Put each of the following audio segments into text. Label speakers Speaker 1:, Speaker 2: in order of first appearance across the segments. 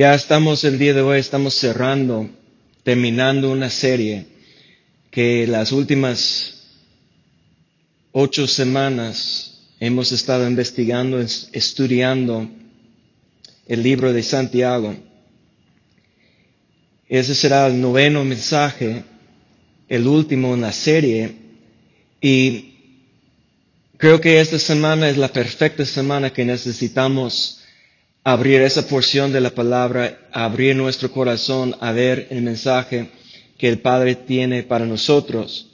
Speaker 1: Ya estamos el día de hoy, estamos cerrando, terminando una serie que las últimas ocho semanas hemos estado investigando, estudiando el libro de Santiago. Ese será el noveno mensaje, el último en la serie, y creo que esta semana es la perfecta semana que necesitamos abrir esa porción de la palabra, abrir nuestro corazón a ver el mensaje que el Padre tiene para nosotros.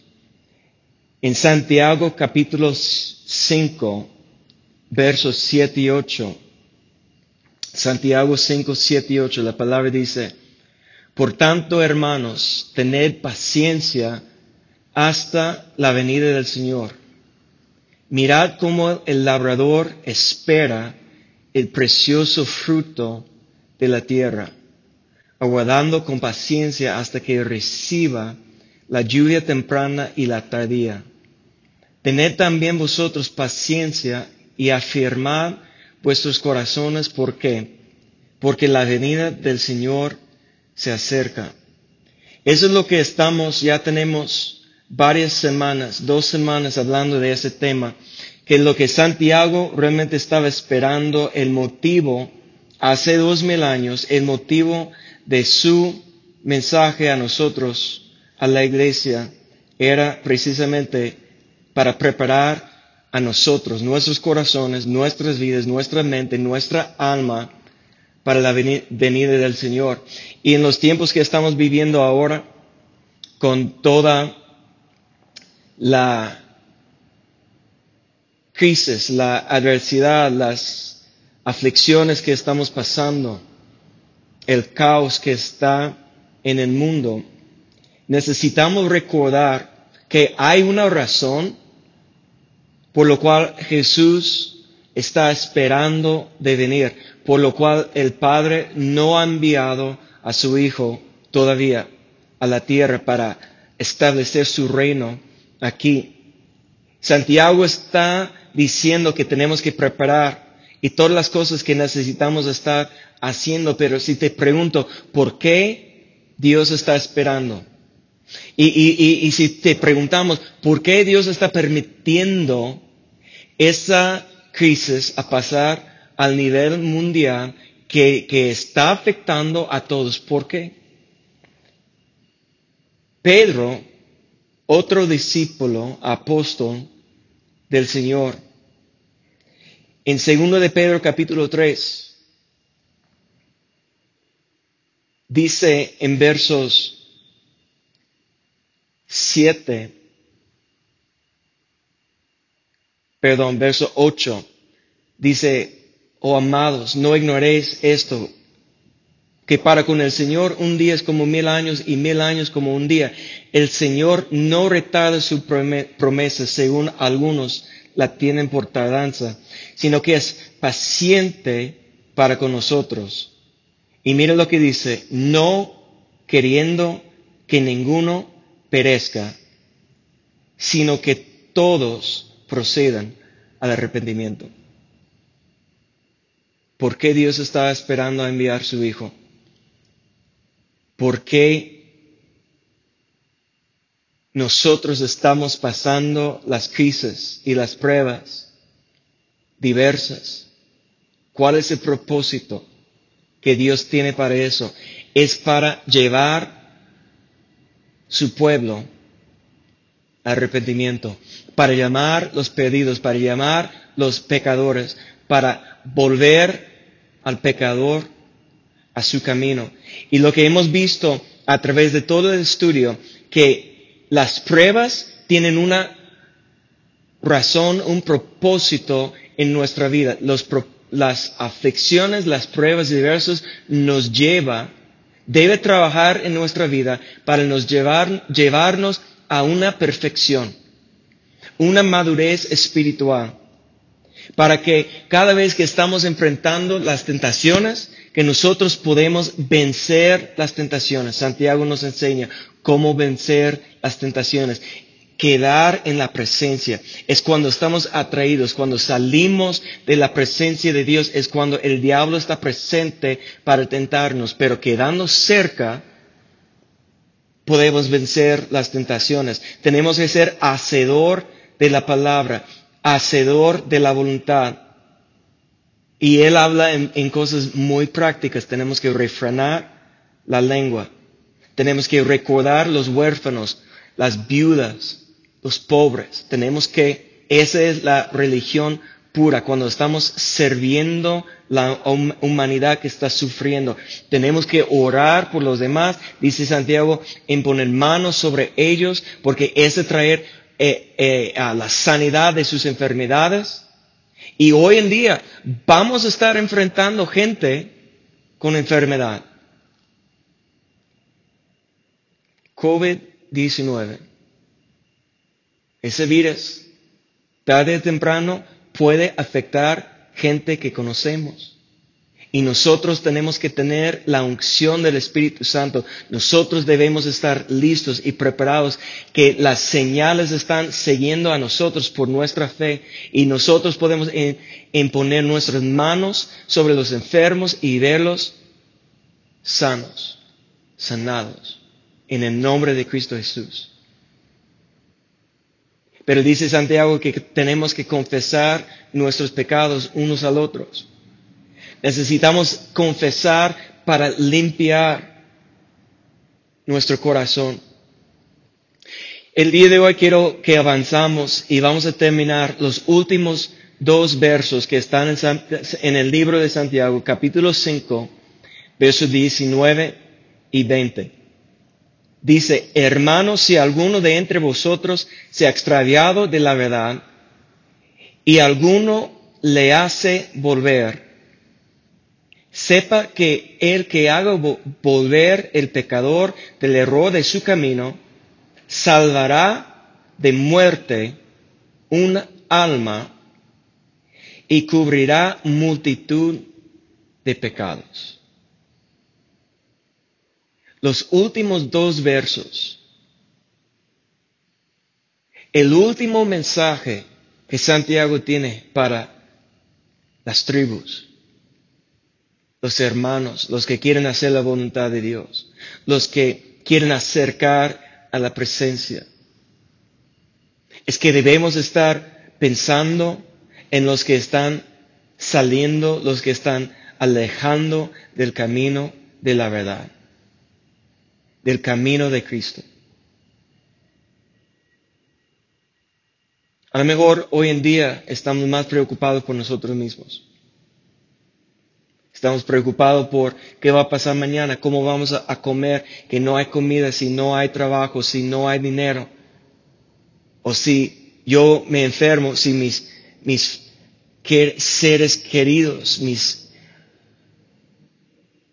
Speaker 1: En Santiago capítulo 5, versos 7 y 8, Santiago 5, 7 y 8, la palabra dice, por tanto, hermanos, tened paciencia hasta la venida del Señor. Mirad cómo el labrador espera el precioso fruto de la tierra, aguardando con paciencia hasta que reciba la lluvia temprana y la tardía. Tened también vosotros paciencia y afirmad vuestros corazones, ¿por qué? Porque la venida del Señor se acerca. Eso es lo que estamos, ya tenemos varias semanas, dos semanas hablando de ese tema que lo que Santiago realmente estaba esperando, el motivo, hace dos mil años, el motivo de su mensaje a nosotros, a la iglesia, era precisamente para preparar a nosotros, nuestros corazones, nuestras vidas, nuestra mente, nuestra alma, para la venida del Señor. Y en los tiempos que estamos viviendo ahora, con toda la crisis, la adversidad, las aflicciones que estamos pasando, el caos que está en el mundo, necesitamos recordar que hay una razón por lo cual Jesús está esperando de venir, por lo cual el Padre no ha enviado a su Hijo todavía a la tierra para establecer su reino aquí. Santiago está diciendo que tenemos que preparar y todas las cosas que necesitamos estar haciendo, pero si te pregunto, ¿por qué Dios está esperando? Y, y, y, si te preguntamos, ¿por qué Dios está permitiendo esa crisis a pasar al nivel mundial que, que está afectando a todos? ¿Por qué? Pedro, otro discípulo, apóstol del Señor, en segundo de Pedro capítulo 3, dice en versos 7, perdón, verso 8, dice, oh amados, no ignoréis esto, que para con el Señor un día es como mil años y mil años como un día. El Señor no retarda su promesa, según algunos la tienen por tardanza, sino que es paciente para con nosotros. Y mira lo que dice, no queriendo que ninguno perezca, sino que todos procedan al arrepentimiento. ¿Por qué Dios está esperando a enviar su Hijo? ¿Por qué nosotros estamos pasando las crisis y las pruebas diversas. ¿Cuál es el propósito que Dios tiene para eso? Es para llevar su pueblo al arrepentimiento, para llamar los perdidos, para llamar los pecadores, para volver al pecador a su camino. Y lo que hemos visto a través de todo el estudio, que las pruebas tienen una razón, un propósito en nuestra vida. las aflicciones, las pruebas diversas nos lleva, debe trabajar en nuestra vida para nos llevar, llevarnos a una perfección, una madurez espiritual, para que cada vez que estamos enfrentando las tentaciones, que nosotros podemos vencer las tentaciones. Santiago nos enseña cómo vencer las tentaciones. quedar en la presencia. Es cuando estamos atraídos, cuando salimos de la presencia de Dios, es cuando el diablo está presente para tentarnos, pero quedando cerca, podemos vencer las tentaciones. Tenemos que ser hacedor de la palabra, hacedor de la voluntad. Y él habla en, cosas muy prácticas. Tenemos que refrenar la lengua. Tenemos que recordar los huérfanos, las viudas, los pobres. Tenemos que, esa es la religión pura, cuando estamos sirviendo la humanidad que está sufriendo. Tenemos que orar por los demás, dice Santiago, en poner manos sobre ellos, porque es traer eh, eh, a la sanidad de sus enfermedades. Y hoy en día vamos a estar enfrentando gente con enfermedad. COVID-19. Ese virus, tarde o temprano, puede afectar gente que conocemos. Y nosotros tenemos que tener la unción del Espíritu Santo. Nosotros debemos estar listos y preparados que las señales están siguiendo a nosotros por nuestra fe y nosotros podemos imponer nuestras manos sobre los enfermos y verlos sanos, sanados, en el nombre de Cristo Jesús. Pero dice Santiago que tenemos que confesar nuestros pecados unos al otros. Necesitamos confesar para limpiar nuestro corazón. El día de hoy quiero que avanzamos y vamos a terminar los últimos dos versos que están en, el libro de Santiago, capítulo 5, versos 19 y 20. Dice, hermanos, si alguno de entre vosotros se ha extraviado de la verdad y alguno le hace volver, sepa que el que haga volver el pecador del error de su camino, salvará de muerte un alma y cubrirá multitud de pecados. Los últimos dos versos, el último mensaje que Santiago tiene para las tribus, los hermanos, los que quieren hacer la voluntad de Dios, los que quieren acercar a la presencia, es que debemos estar pensando en los que están saliendo, los que están alejando del camino de la verdad del camino de Cristo. A lo mejor hoy en día estamos más preocupados por nosotros mismos. Estamos preocupados por qué va a pasar mañana, cómo vamos a, comer, que no hay comida, si no hay trabajo, si no hay dinero. O si yo me enfermo, si mis, mis seres queridos, mis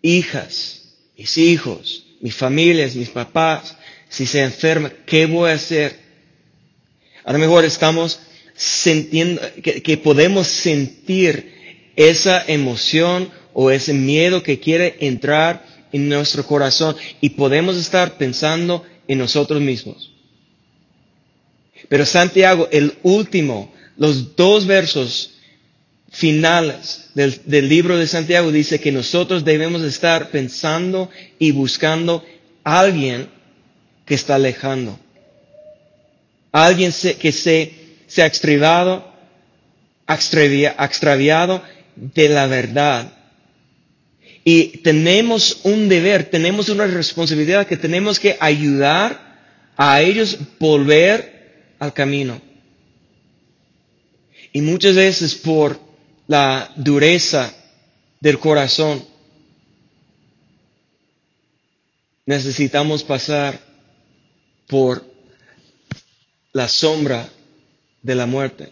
Speaker 1: hijas, mis hijos, mis familias, mis papás, si se enferma, ¿qué voy a hacer? A lo mejor estamos sintiendo, que, podemos sentir esa emoción o ese miedo que quiere entrar en nuestro corazón y podemos estar pensando en nosotros mismos. Pero Santiago, el último, los dos versos finales del, libro de Santiago dice que nosotros debemos estar pensando y buscando a alguien que está alejando. Alguien que se, se ha extraviado, extraviado de la verdad. Y tenemos un deber, tenemos una responsabilidad que tenemos que ayudar a ellos volver al camino. Y muchas veces por la dureza del corazón. Necesitamos pasar por la sombra de la muerte.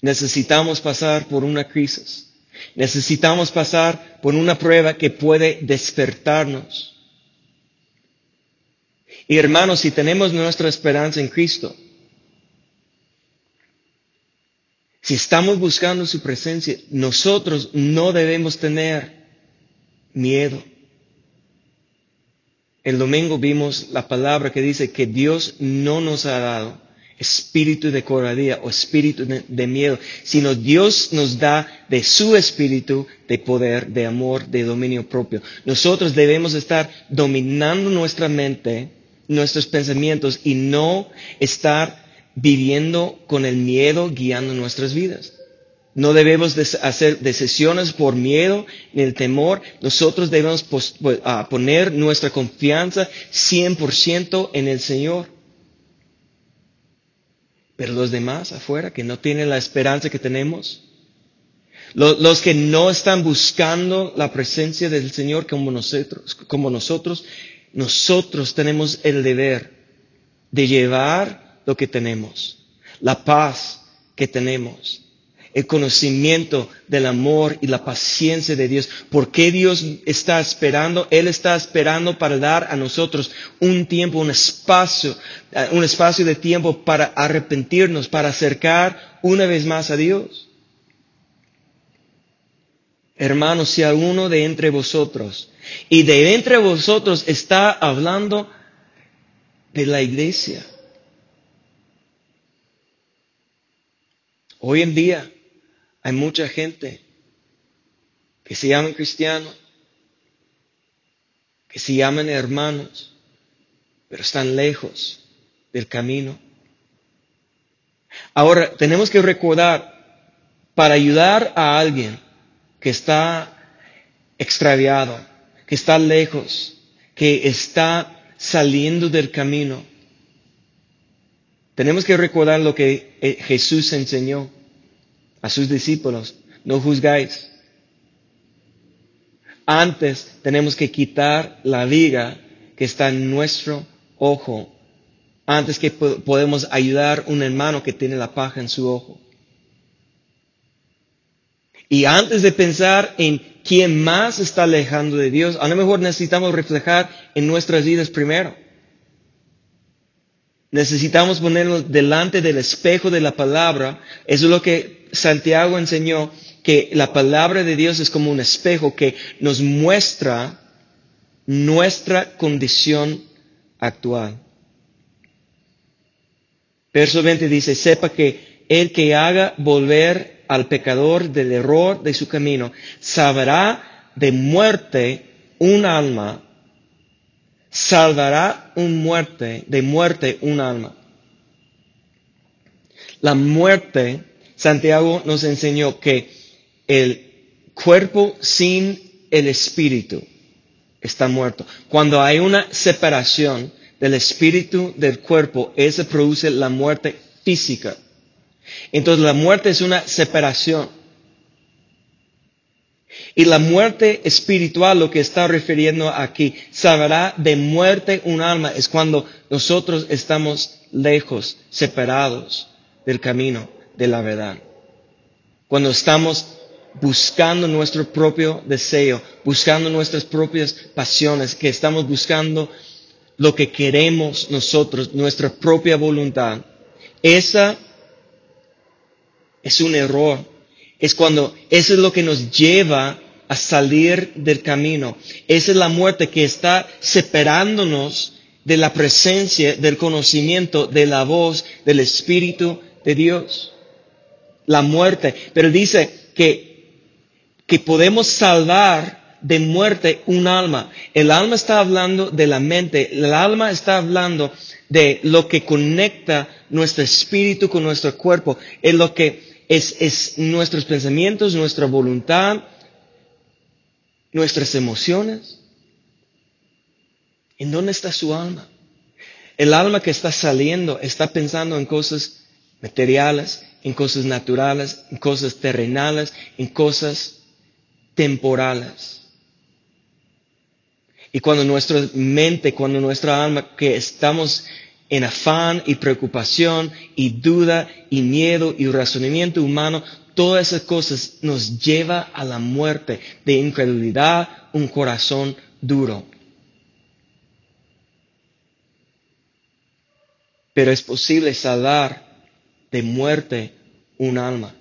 Speaker 1: Necesitamos pasar por una crisis. Necesitamos pasar por una prueba que puede despertarnos. Y hermanos, si tenemos nuestra esperanza en Cristo, Si estamos buscando su presencia, nosotros no debemos tener miedo. El domingo vimos la palabra que dice que Dios no nos ha dado espíritu de cobardía o espíritu de, de, miedo, sino Dios nos da de su espíritu de poder, de amor, de dominio propio. Nosotros debemos estar dominando nuestra mente, nuestros pensamientos y no estar viviendo con el miedo guiando nuestras vidas. No debemos hacer decisiones por miedo ni el temor. Nosotros debemos poner nuestra confianza 100% en el Señor. Pero los demás afuera que no tienen la esperanza que tenemos, los, que no están buscando la presencia del Señor como nosotros, nosotros tenemos el deber de llevar lo que tenemos, la paz que tenemos, el conocimiento del amor y la paciencia de Dios. ¿Por qué Dios está esperando? Él está esperando para dar a nosotros un tiempo, un espacio, eh, un espacio de tiempo para arrepentirnos, para acercar una vez más a Dios. Hermanos, si alguno de entre vosotros, y de entre vosotros está hablando de la iglesia. Hoy en día, hay mucha gente que se llaman cristianos, que se llaman hermanos, pero están lejos del camino. Ahora, tenemos que recordar, para ayudar a alguien que está extraviado, que está lejos, que está saliendo del camino, tenemos que recordar lo que eh, Jesús enseñó a sus discípulos, no juzgáis. Antes tenemos que quitar la viga que está en nuestro ojo, antes que podemos ayudar a un hermano que tiene la paja en su ojo. Y antes de pensar en quién más está alejando de Dios, a lo mejor necesitamos reflejar en nuestras vidas primero. Necesitamos ponernos delante del espejo de la palabra. Eso es lo que Santiago enseñó, que la palabra de Dios es como un espejo que nos muestra nuestra condición actual. Verso 20 dice, sepa que el que haga volver al pecador del error de su camino, sabrá de muerte un alma salvará un muerte, de muerte un alma. La muerte, Santiago nos enseñó que el cuerpo sin el espíritu está muerto. Cuando hay una separación del espíritu del cuerpo, eso produce la muerte física. Entonces la muerte es una separación. Y la muerte espiritual, lo que está refiriendo aquí, sabrá de muerte un alma, es cuando nosotros estamos lejos, separados del camino de la verdad. Cuando estamos buscando nuestro propio deseo, buscando nuestras propias pasiones, que estamos buscando lo que queremos nosotros, nuestra propia voluntad. Esa es un error. Es cuando eso es lo que nos lleva a salir del camino. Esa es la muerte que está separándonos de la presencia, del conocimiento, de la voz, del Espíritu de Dios. La muerte. Pero dice que, que podemos salvar de muerte un alma. El alma está hablando de la mente. El alma está hablando de lo que conecta nuestro espíritu con nuestro cuerpo. Es lo que es, es nuestros pensamientos, nuestra voluntad, nuestras emociones? ¿En dónde está su alma? El alma que está saliendo está pensando en cosas materiales, en cosas naturales, en cosas terrenales, en cosas temporales. Y cuando nuestra mente, cuando nuestra alma, que estamos en afán y preocupación y duda y miedo y razonamiento humano, todas esas cosas nos lleva a la muerte de incredulidad, un corazón duro. Pero es posible salvar de muerte un alma.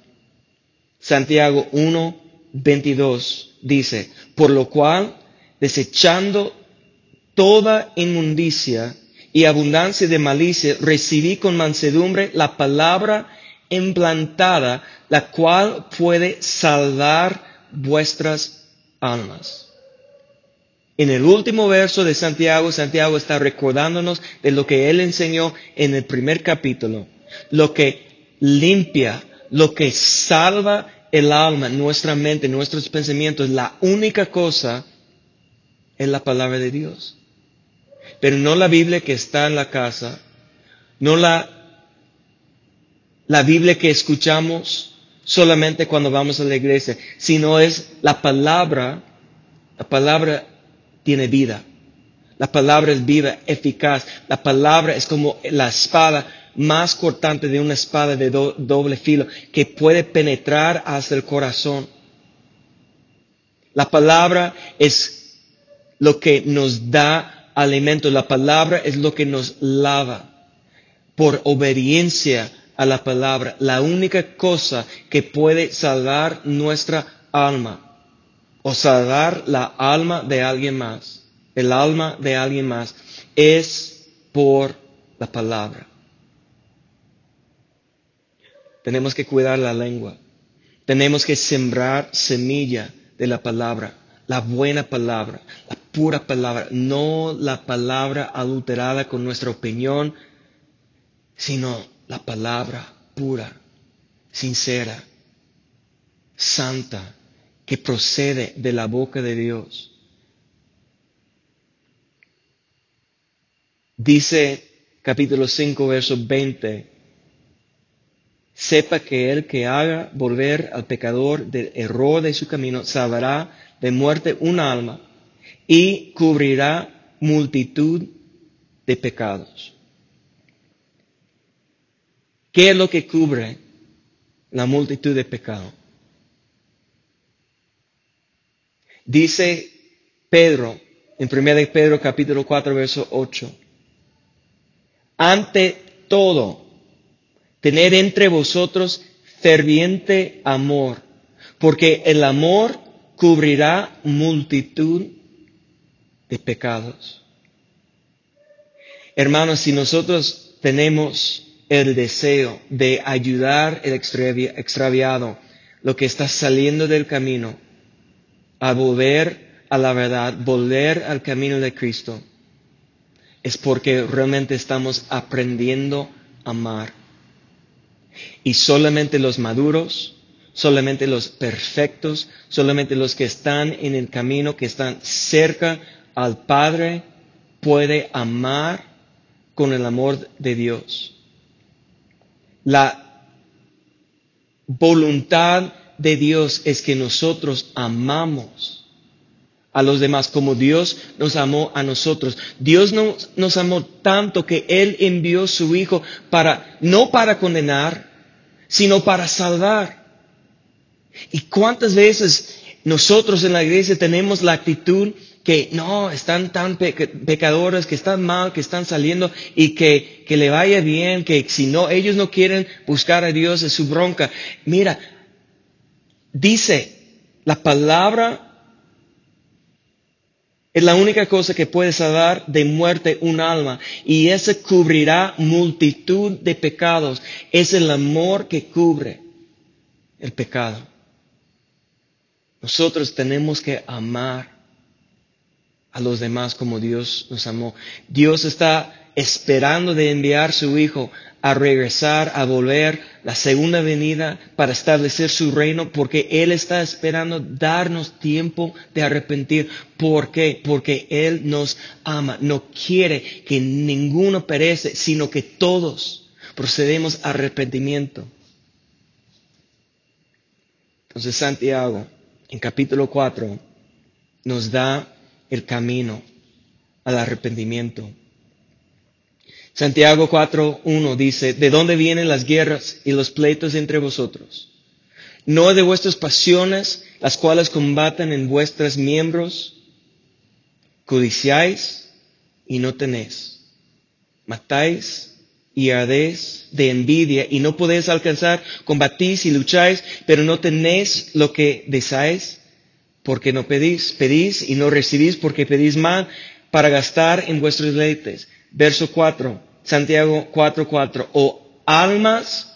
Speaker 1: Santiago 1, 22 dice, por lo cual, desechando toda inmundicia y abundancia de malicia, recibí con mansedumbre la palabra implantada, la cual puede salvar vuestras almas. En el último verso de Santiago, Santiago está recordándonos de lo que él enseñó en el primer capítulo, lo que limpia, lo que salva el alma, nuestra mente, nuestros pensamientos, la única cosa es la palabra de Dios. Pero no la Biblia que está en la casa, no la, la Biblia que escuchamos solamente cuando vamos a la iglesia, sino es la palabra, la palabra tiene vida. La palabra es viva, eficaz. La palabra es como la espada más cortante de una espada de doble filo que puede penetrar hasta el corazón. La palabra es lo que nos da alimento. La palabra es lo que nos lava por obediencia a la palabra. La única cosa que puede salvar nuestra alma o salvar la alma de alguien más, el alma de alguien más, es por la palabra. Tenemos que cuidar la lengua. Tenemos que sembrar semilla de la palabra, la buena palabra, la pura palabra, no la palabra adulterada con nuestra opinión, sino la palabra pura, sincera, santa, que procede de la boca de Dios. Dice capítulo 5, verso 20, sepa que el que haga volver al pecador del error de su camino salvará de muerte un alma y cubrirá multitud de pecados. ¿Qué es lo que cubre la multitud de pecados? Dice Pedro, en 1 Pedro capítulo 4, verso 8, ante todo, tener entre vosotros ferviente amor, porque el amor cubrirá multitud de pecados. Hermanos, si nosotros tenemos el deseo de ayudar el extraviado, lo que está saliendo del camino, a volver a la verdad, volver al camino de Cristo, es porque realmente estamos aprendiendo a amar. Y solamente los maduros, solamente los perfectos, solamente los que están en el camino, que están cerca al Padre, puede amar con el amor de Dios. La voluntad de Dios es que nosotros amamos a los demás como Dios nos amó a nosotros. Dios nos amó tanto que Él envió su Hijo para, no para condenar, sino para salvar. ¿Y cuántas veces nosotros en la iglesia tenemos la actitud que no, están tan pecadores, que están mal, que están saliendo y que, que le vaya bien, que si no, ellos no quieren buscar a Dios es su bronca. Mira, dice, la palabra es la única cosa que puede salvar de muerte un alma y ese cubrirá multitud de pecados. Es el amor que cubre el pecado. Nosotros tenemos que amar a los demás como Dios nos amó. Dios está esperando de enviar su Hijo a regresar, a volver la segunda venida para establecer su reino, porque Él está esperando darnos tiempo de arrepentir. ¿Por qué? Porque Él nos ama, no quiere que ninguno perece, sino que todos procedemos a arrepentimiento. Entonces Santiago, en capítulo 4, nos da el camino al arrepentimiento. Santiago 4.1 dice, ¿de dónde vienen las guerras y los pleitos entre vosotros? ¿No de vuestras pasiones, las cuales combaten en vuestros miembros? Codiciáis y no tenéis. Matáis y ardéis de envidia y no podéis alcanzar. Combatís y lucháis, pero no tenéis lo que deseáis porque no pedís. Pedís y no recibís porque pedís mal para gastar en vuestros deleites. Verso 4, Santiago 4, 4. O almas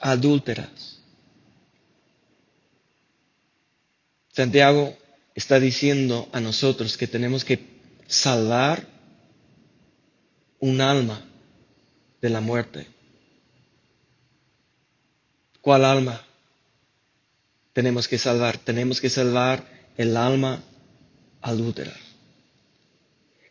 Speaker 1: adúlteras. Santiago está diciendo a nosotros que tenemos que salvar un alma de la muerte. ¿Cuál alma tenemos que salvar? Tenemos que salvar el alma adúltera.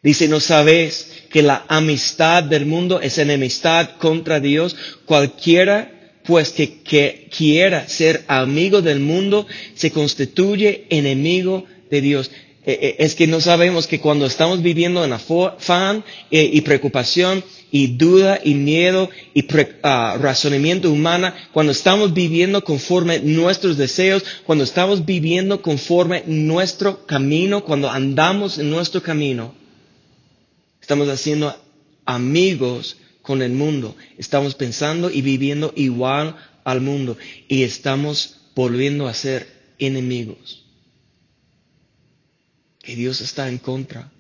Speaker 1: Dice, ¿no sabéis que la amistad del mundo es enemistad contra Dios? Cualquiera pues que, que, quiera ser amigo del mundo se constituye enemigo de Dios. Eh, eh, es que no sabemos que cuando estamos viviendo en afán eh, y preocupación y duda y miedo y uh, razonamiento humana, cuando estamos viviendo conforme nuestros deseos, cuando estamos viviendo conforme nuestro camino, cuando andamos en nuestro camino, estamos haciendo amigos con el mundo. Estamos pensando y viviendo igual al mundo y estamos volviendo a ser enemigos. Que Dios está en contra.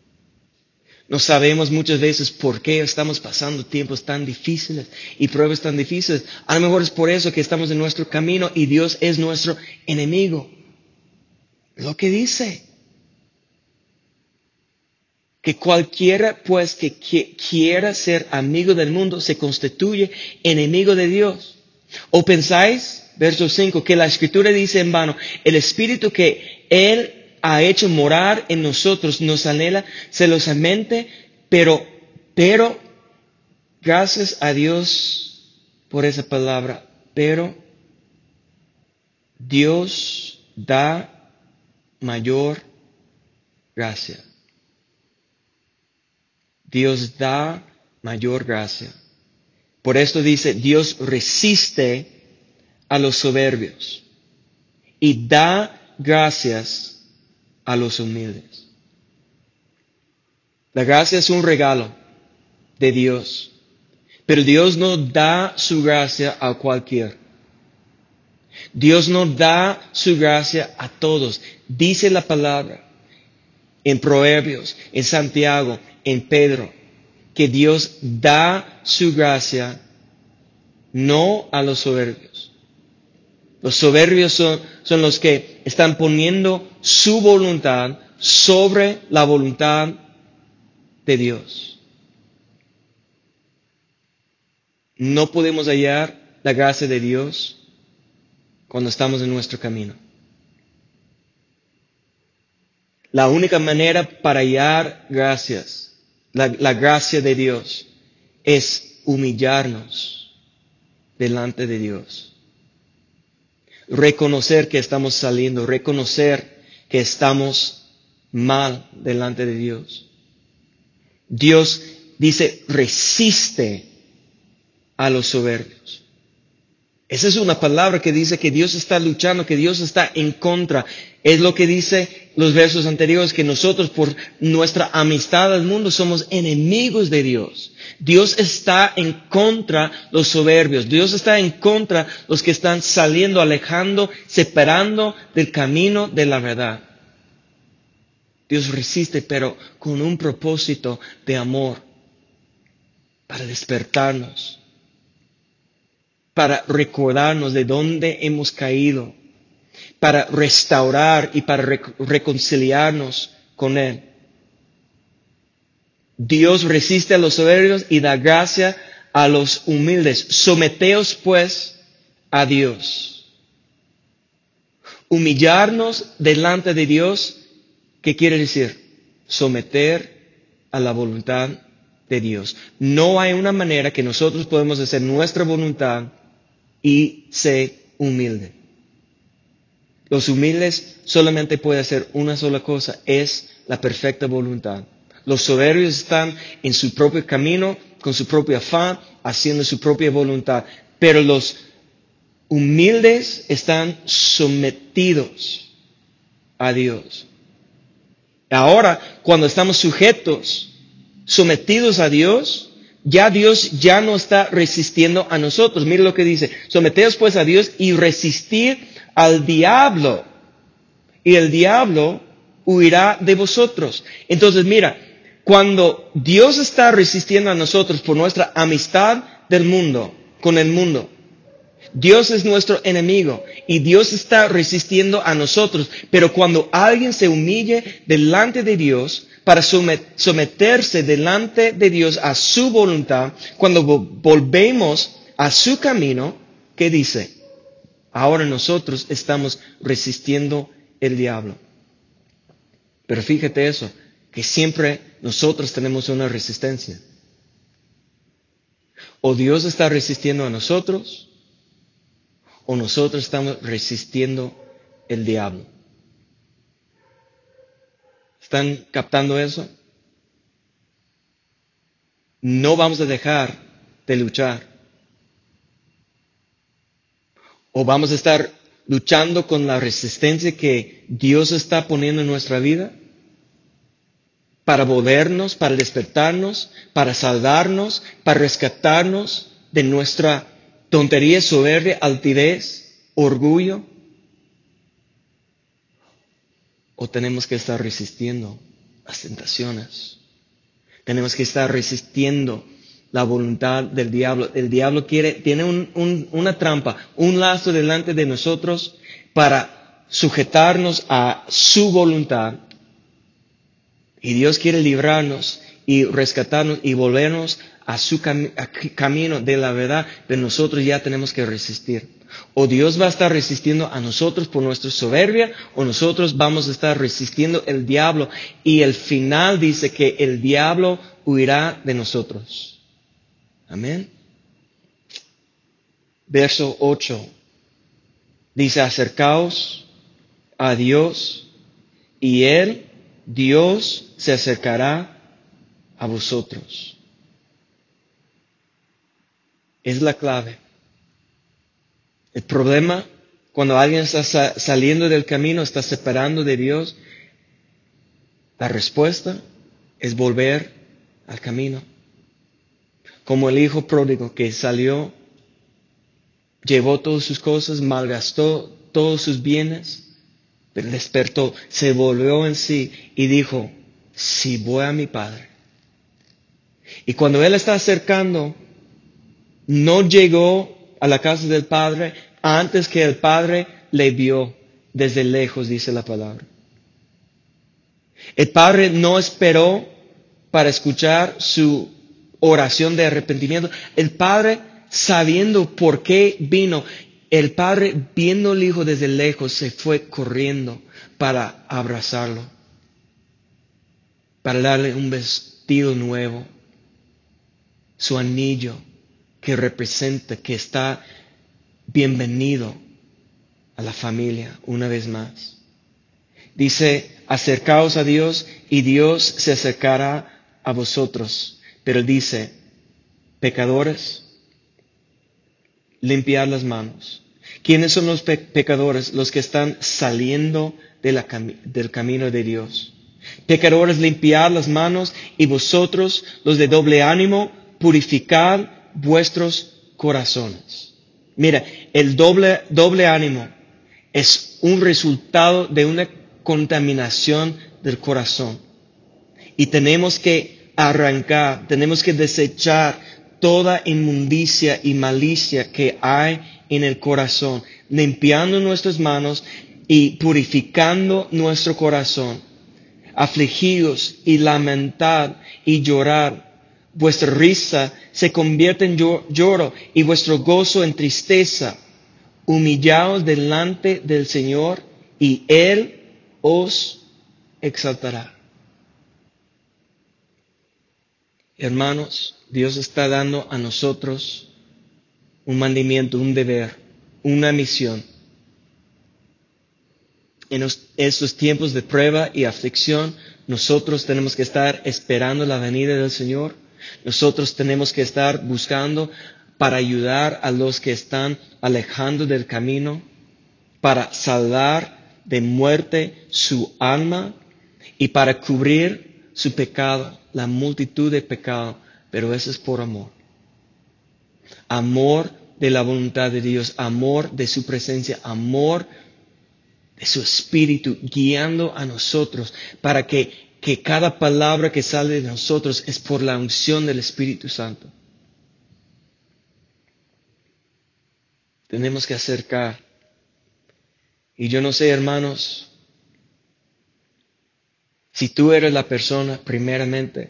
Speaker 1: No sabemos muchas veces por qué estamos pasando tiempos tan difíciles y pruebas tan difíciles. A lo mejor es por eso que estamos en nuestro camino y Dios es nuestro enemigo. Lo que dice que cualquiera pues que, quiera ser amigo del mundo se constituye enemigo de Dios. ¿O pensáis, verso 5, que la escritura dice en vano, el espíritu que Él ha hecho morar en nosotros nos anhela celosamente, pero, pero, gracias a Dios por esa palabra, pero Dios da mayor gracia. Dios da mayor gracia. Por esto dice, Dios resiste a los soberbios y da gracias a los humildes. La gracia es un regalo de Dios, pero Dios no da su gracia a cualquier. Dios no da su gracia a todos. Dice la palabra en Proverbios, en Santiago, en Pedro, que Dios da su gracia no a los soberbios. Los soberbios son, son los que están poniendo su voluntad sobre la voluntad de Dios. No podemos hallar la gracia de Dios cuando estamos en nuestro camino. La única manera para hallar gracias la, gracia de Dios es humillarnos delante de Dios. Reconocer que estamos saliendo, reconocer que estamos mal delante de Dios. Dios dice, resiste a los soberbios. Esa es una palabra que dice que Dios está luchando, que Dios está en contra. Es lo que dice los versos anteriores, que nosotros por nuestra amistad al mundo somos enemigos de Dios. Dios está en contra los soberbios. Dios está en contra los que están saliendo, alejando, separando del camino de la verdad. Dios resiste, pero con un propósito de amor, para despertarnos para recordarnos de dónde hemos caído, para restaurar y para reconciliarnos con Él. Dios resiste a los soberbios y da gracia a los humildes. Someteos pues a Dios. Humillarnos delante de Dios, ¿qué quiere decir? Someter a la voluntad de Dios. No hay una manera que nosotros podemos hacer nuestra voluntad y sé humilde. Los humildes solamente pueden hacer una sola cosa, es la perfecta voluntad. Los soberbios están en su propio camino, con su propio afán, haciendo su propia voluntad. Pero los humildes están sometidos a Dios. Ahora, cuando estamos sujetos, sometidos a Dios, ya Dios ya no está resistiendo a nosotros. Mire lo que dice, someteos pues a Dios y resistir al diablo. Y el diablo huirá de vosotros. Entonces, mira, cuando Dios está resistiendo a nosotros por nuestra amistad del mundo, con el mundo, Dios es nuestro enemigo y Dios está resistiendo a nosotros. Pero cuando alguien se humille delante de Dios para someterse delante de Dios a su voluntad, cuando volvemos a su camino, ¿qué dice? Ahora nosotros estamos resistiendo el diablo. Pero fíjate eso, que siempre nosotros tenemos una resistencia. O Dios está resistiendo a nosotros, o nosotros estamos resistiendo el diablo. ¿Están captando eso? No vamos a dejar de luchar. O vamos a estar luchando con la resistencia que Dios está poniendo en nuestra vida para volvernos, para despertarnos, para salvarnos, para rescatarnos de nuestra tontería, soberbia, altivez, orgullo? ¿O tenemos que estar resistiendo las tentaciones? Tenemos que estar resistiendo la voluntad del diablo. El diablo quiere, tiene una trampa, un lazo delante de nosotros para sujetarnos a su voluntad. Y Dios quiere librarnos y rescatarnos y volvernos a su camino de la verdad, pero nosotros ya tenemos que resistir. O Dios va a estar resistiendo a nosotros por nuestra soberbia, o nosotros vamos a estar resistiendo el diablo. Y el final dice que el diablo huirá de nosotros. Amén. Verso 8. Dice, acercaos a Dios y Él, Dios, se acercará a vosotros es la clave. El problema, cuando alguien está saliendo del camino, está separando de Dios, la respuesta es volver al camino. Como el hijo pródigo que salió, llevó todas sus cosas, malgastó todos sus bienes, pero despertó, se volvió en sí y dijo, si voy a mi padre. Y cuando él está acercando, no llegó a la casa del Padre antes que el Padre le vio desde lejos, dice la palabra. El Padre no esperó para escuchar su oración de arrepentimiento. El Padre, sabiendo por qué vino, el Padre, viendo al Hijo desde lejos, se fue corriendo para abrazarlo, para darle un vestido nuevo, su anillo que representa, que está bienvenido a la familia una vez más. Dice, acercaos a Dios y Dios se acercará a vosotros. Pero dice, pecadores, limpiar las manos. ¿Quiénes son los pecadores? Los que están saliendo del camino de Dios. Pecadores, limpiar las manos y vosotros, los de doble ánimo, purificad vuestros corazones. Mira, el doble, doble ánimo es un resultado de una contaminación del corazón. Y tenemos que arrancar, tenemos que desechar toda inmundicia y malicia que hay en el corazón, limpiando nuestras manos y purificando nuestro corazón. Afligidos y lamentar y llorar Vuestra risa se convierte en lloro y vuestro gozo en tristeza. Humillaos delante del Señor y Él os exaltará. Hermanos, Dios está dando a nosotros un mandamiento, un deber, una misión. En estos tiempos de prueba y aflicción, nosotros tenemos que estar esperando la venida del Señor nosotros tenemos que estar buscando para ayudar a los que están alejando del camino, para salvar de muerte su alma y para cubrir su pecado, la multitud de pecados, pero eso es por amor. Amor de la voluntad de Dios, amor de su presencia, amor de su espíritu guiando a nosotros para que, que cada palabra que sale de nosotros es por la unción del Espíritu Santo. Tenemos que acercar. Y yo no sé, hermanos, si tú eres la persona, primeramente,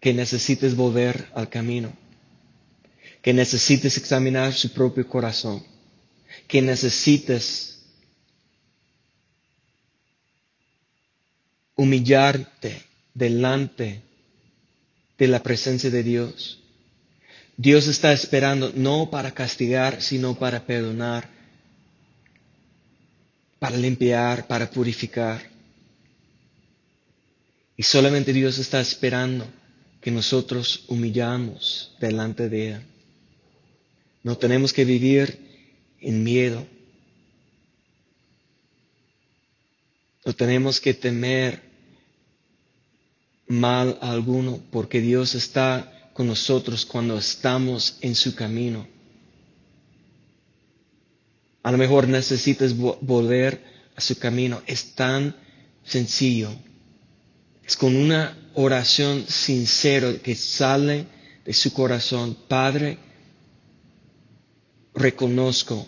Speaker 1: que necesites volver al camino, que necesites examinar su propio corazón, que necesites humillarte delante de la presencia de Dios. Dios está esperando no para castigar, sino para perdonar, para limpiar, para purificar. Y solamente Dios está esperando que nosotros humillamos delante de Él. No tenemos que vivir en miedo. No tenemos que temer mal alguno porque Dios está con nosotros cuando estamos en su camino. A lo mejor necesitas volver a su camino. Es tan sencillo. Es con una oración sincera que sale de su corazón. Padre, reconozco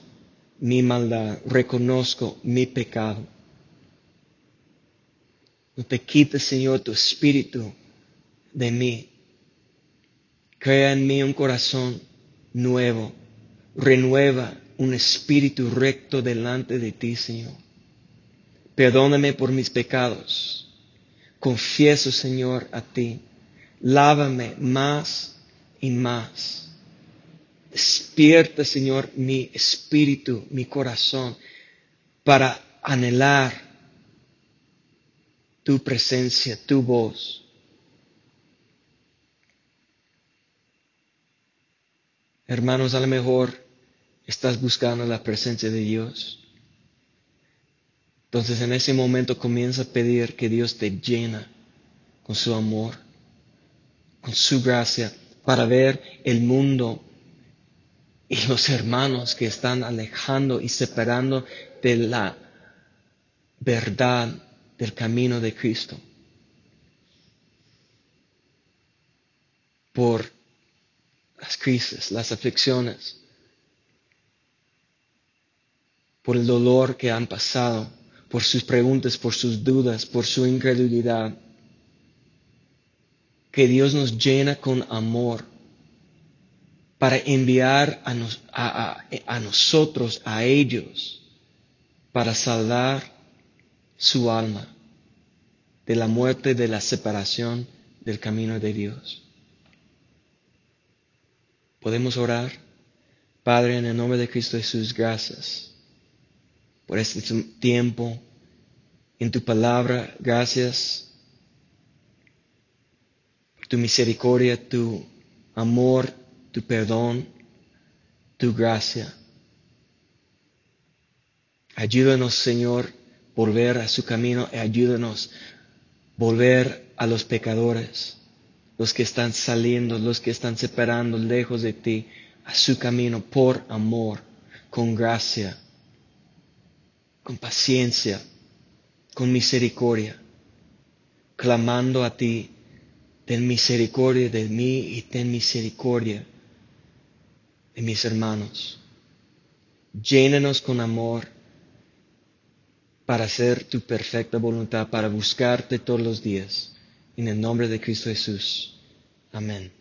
Speaker 1: mi maldad, reconozco mi pecado. No te quites, Señor, tu espíritu de mí. Crea en mí un corazón nuevo. Renueva un espíritu recto delante de ti, Señor. Perdóname por mis pecados. Confieso, Señor, a ti. Lávame más y más. Despierta, Señor, mi espíritu, mi corazón, para anhelar tu presencia, tu voz. Hermanos, a lo mejor estás buscando la presencia de Dios. Entonces en ese momento comienza a pedir que Dios te llena con su amor, con su gracia, para ver el mundo y los hermanos que están alejando y separando de la verdad del camino de Cristo. Por las crisis, las aflicciones, por el dolor que han pasado, por sus preguntas, por sus dudas, por su incredulidad. Que Dios nos llena con amor para enviar a, a nosotros, a ellos, para salvar su alma de la muerte, de la separación del camino de Dios. Podemos orar. Padre, en el nombre de Cristo Jesús, gracias por este tiempo en tu palabra. Gracias tu misericordia, tu amor, tu perdón, tu gracia. Ayúdanos, Señor, volver a su camino y ayúdanos volver a los pecadores, los que están saliendo, los que están separando lejos de ti, a su camino por amor, con gracia, con paciencia, con misericordia, clamando a ti, ten misericordia de mí y ten misericordia de mis hermanos. Llénanos con amor para hacer tu perfecta voluntad, para buscarte todos los días. En el nombre de Cristo Jesús. Amén.